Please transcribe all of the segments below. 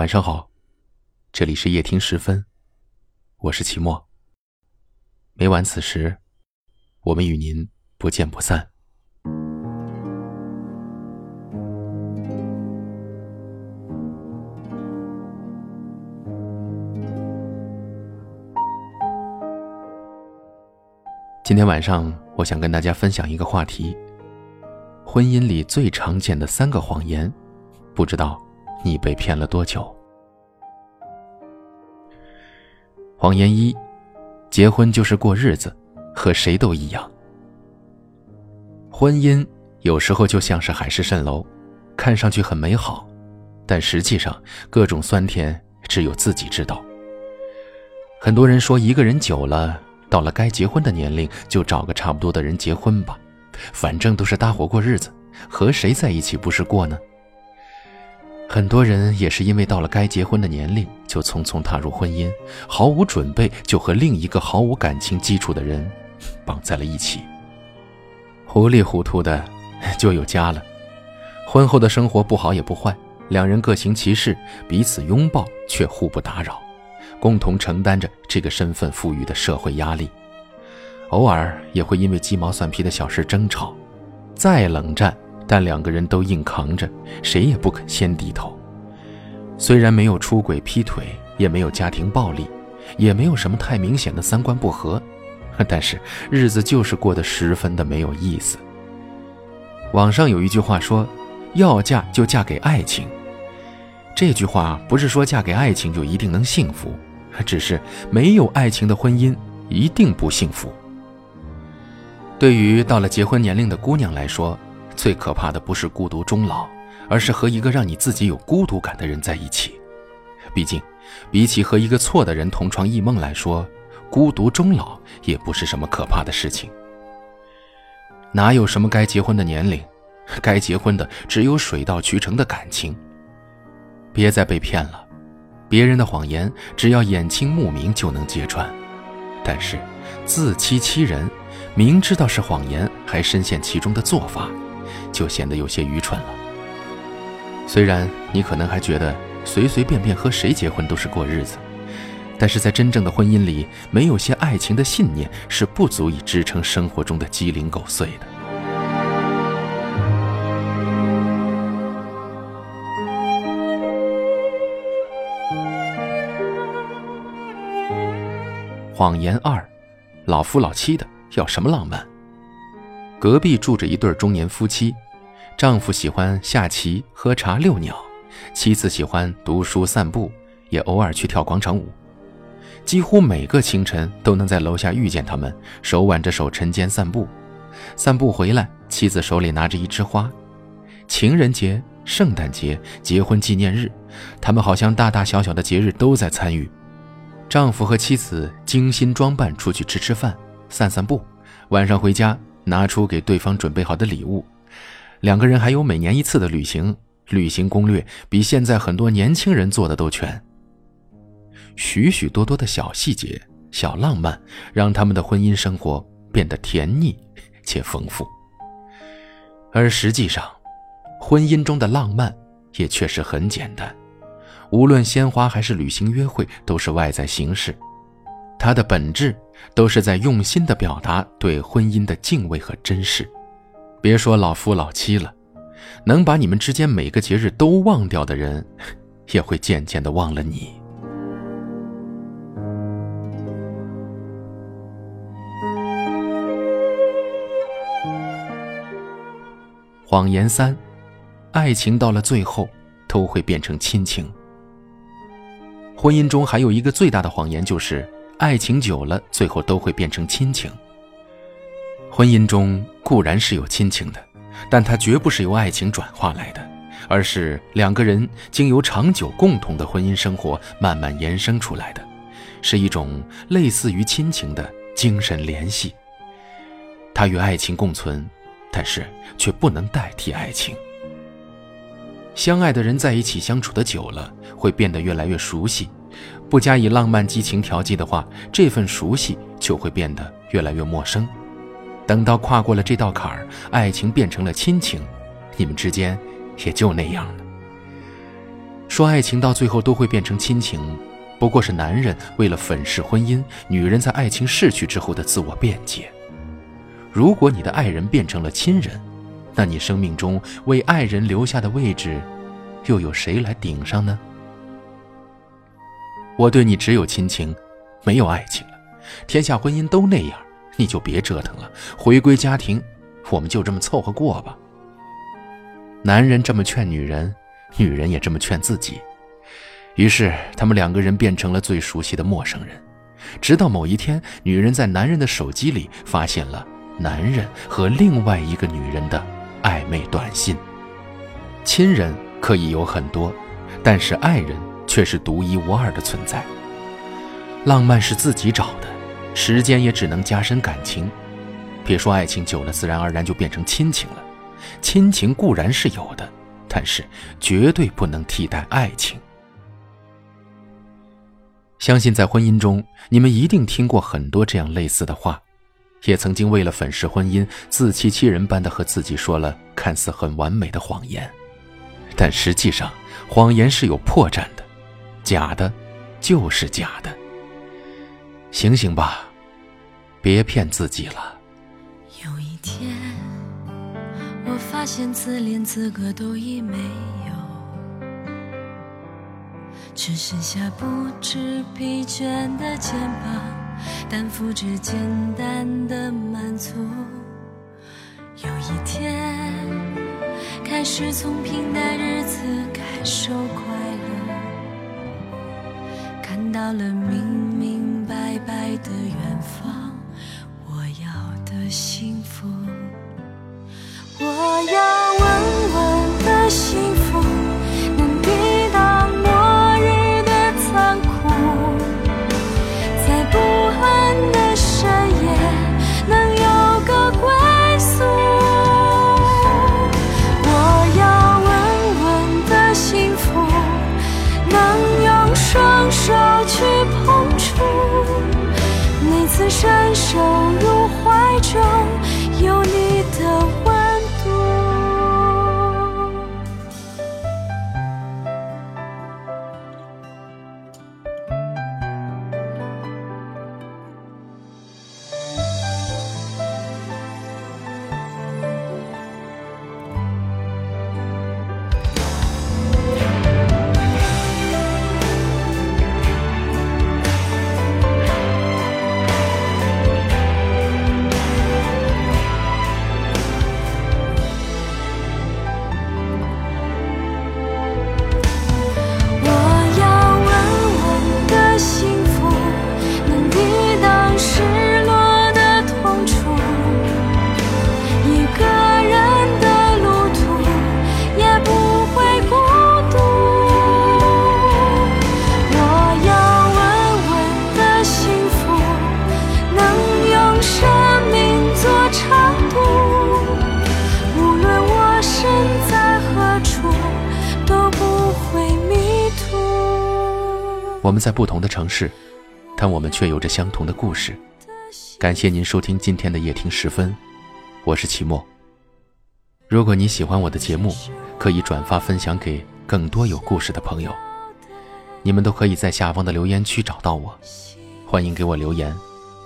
晚上好，这里是夜听时分，我是齐墨。每晚此时，我们与您不见不散。今天晚上，我想跟大家分享一个话题：婚姻里最常见的三个谎言，不知道。你被骗了多久？谎言一：结婚就是过日子，和谁都一样。婚姻有时候就像是海市蜃楼，看上去很美好，但实际上各种酸甜只有自己知道。很多人说，一个人久了，到了该结婚的年龄，就找个差不多的人结婚吧，反正都是搭伙过日子，和谁在一起不是过呢？很多人也是因为到了该结婚的年龄，就匆匆踏入婚姻，毫无准备就和另一个毫无感情基础的人绑在了一起。糊里糊涂的就有家了，婚后的生活不好也不坏，两人各行其事，彼此拥抱却互不打扰，共同承担着这个身份赋予的社会压力。偶尔也会因为鸡毛蒜皮的小事争吵，再冷战。但两个人都硬扛着，谁也不肯先低头。虽然没有出轨劈腿，也没有家庭暴力，也没有什么太明显的三观不合，但是日子就是过得十分的没有意思。网上有一句话说：“要嫁就嫁给爱情。”这句话不是说嫁给爱情就一定能幸福，只是没有爱情的婚姻一定不幸福。对于到了结婚年龄的姑娘来说，最可怕的不是孤独终老，而是和一个让你自己有孤独感的人在一起。毕竟，比起和一个错的人同床异梦来说，孤独终老也不是什么可怕的事情。哪有什么该结婚的年龄，该结婚的只有水到渠成的感情。别再被骗了，别人的谎言只要眼清目明就能揭穿，但是自欺欺人，明知道是谎言还深陷其中的做法。就显得有些愚蠢了。虽然你可能还觉得随随便便和谁结婚都是过日子，但是在真正的婚姻里，没有些爱情的信念是不足以支撑生活中的鸡零狗碎的。谎言二：老夫老妻的要什么浪漫？隔壁住着一对中年夫妻，丈夫喜欢下棋、喝茶、遛鸟，妻子喜欢读书、散步，也偶尔去跳广场舞。几乎每个清晨都能在楼下遇见他们，手挽着手晨间散步。散步回来，妻子手里拿着一枝花。情人节、圣诞节、结婚纪念日，他们好像大大小小的节日都在参与。丈夫和妻子精心装扮出去吃吃饭、散散步，晚上回家。拿出给对方准备好的礼物，两个人还有每年一次的旅行，旅行攻略比现在很多年轻人做的都全。许许多多的小细节、小浪漫，让他们的婚姻生活变得甜腻且丰富。而实际上，婚姻中的浪漫也确实很简单，无论鲜花还是旅行约会，都是外在形式。它的本质都是在用心的表达对婚姻的敬畏和珍视。别说老夫老妻了，能把你们之间每个节日都忘掉的人，也会渐渐的忘了你。谎言三：爱情到了最后都会变成亲情。婚姻中还有一个最大的谎言就是。爱情久了，最后都会变成亲情。婚姻中固然是有亲情的，但它绝不是由爱情转化来的，而是两个人经由长久共同的婚姻生活慢慢延伸出来的，是一种类似于亲情的精神联系。它与爱情共存，但是却不能代替爱情。相爱的人在一起相处的久了，会变得越来越熟悉。不加以浪漫激情调剂的话，这份熟悉就会变得越来越陌生。等到跨过了这道坎儿，爱情变成了亲情，你们之间也就那样了。说爱情到最后都会变成亲情，不过是男人为了粉饰婚姻，女人在爱情逝去之后的自我辩解。如果你的爱人变成了亲人，那你生命中为爱人留下的位置，又有谁来顶上呢？我对你只有亲情，没有爱情了。天下婚姻都那样，你就别折腾了，回归家庭，我们就这么凑合过吧。男人这么劝女人，女人也这么劝自己，于是他们两个人变成了最熟悉的陌生人。直到某一天，女人在男人的手机里发现了男人和另外一个女人的暧昧短信。亲人可以有很多，但是爱人却是独一无二的存在。浪漫是自己找的，时间也只能加深感情。别说爱情久了，自然而然就变成亲情了。亲情固然是有的，但是绝对不能替代爱情。相信在婚姻中，你们一定听过很多这样类似的话，也曾经为了粉饰婚姻，自欺欺人般的和自己说了看似很完美的谎言。但实际上，谎言是有破绽的，假的，就是假的。醒醒吧，别骗自己了。有一天，我发现自怜资格都已没有，只剩下不知疲倦的肩膀，担负着简单的满足。有一天，开始从平淡日子感受快乐，看到了明爱的远方，我们在不同的城市，但我们却有着相同的故事。感谢您收听今天的夜听十分，我是齐墨。如果你喜欢我的节目，可以转发分享给更多有故事的朋友。你们都可以在下方的留言区找到我，欢迎给我留言，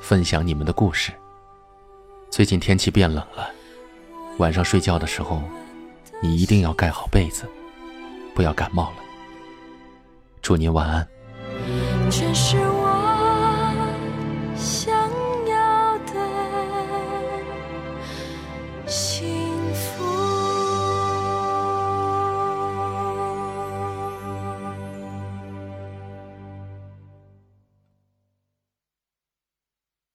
分享你们的故事。最近天气变冷了，晚上睡觉的时候，你一定要盖好被子，不要感冒了。祝您晚安。全是